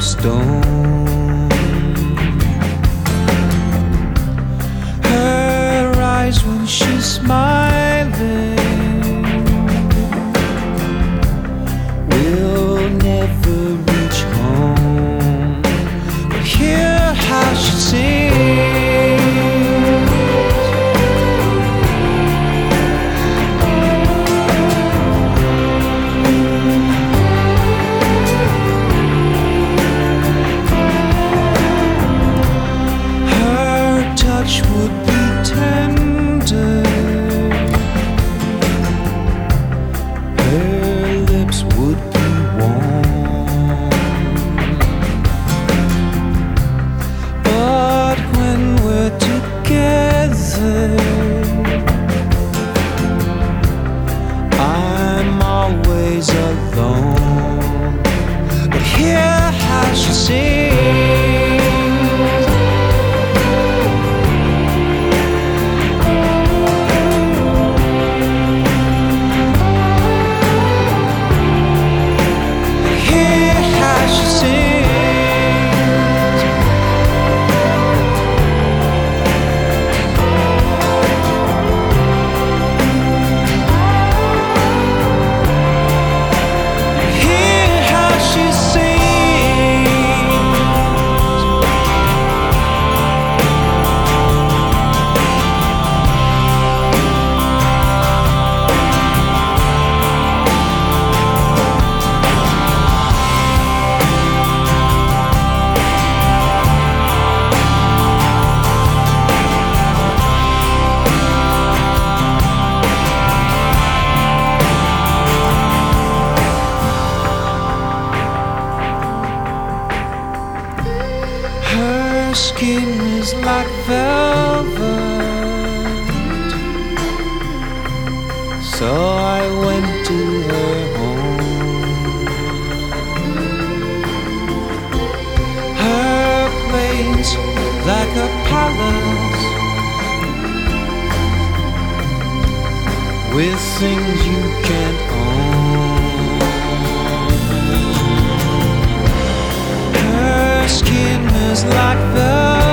stone. Is like velvet. So I went to her home. Her place like a palace with things you can't own. Her skin is like velvet,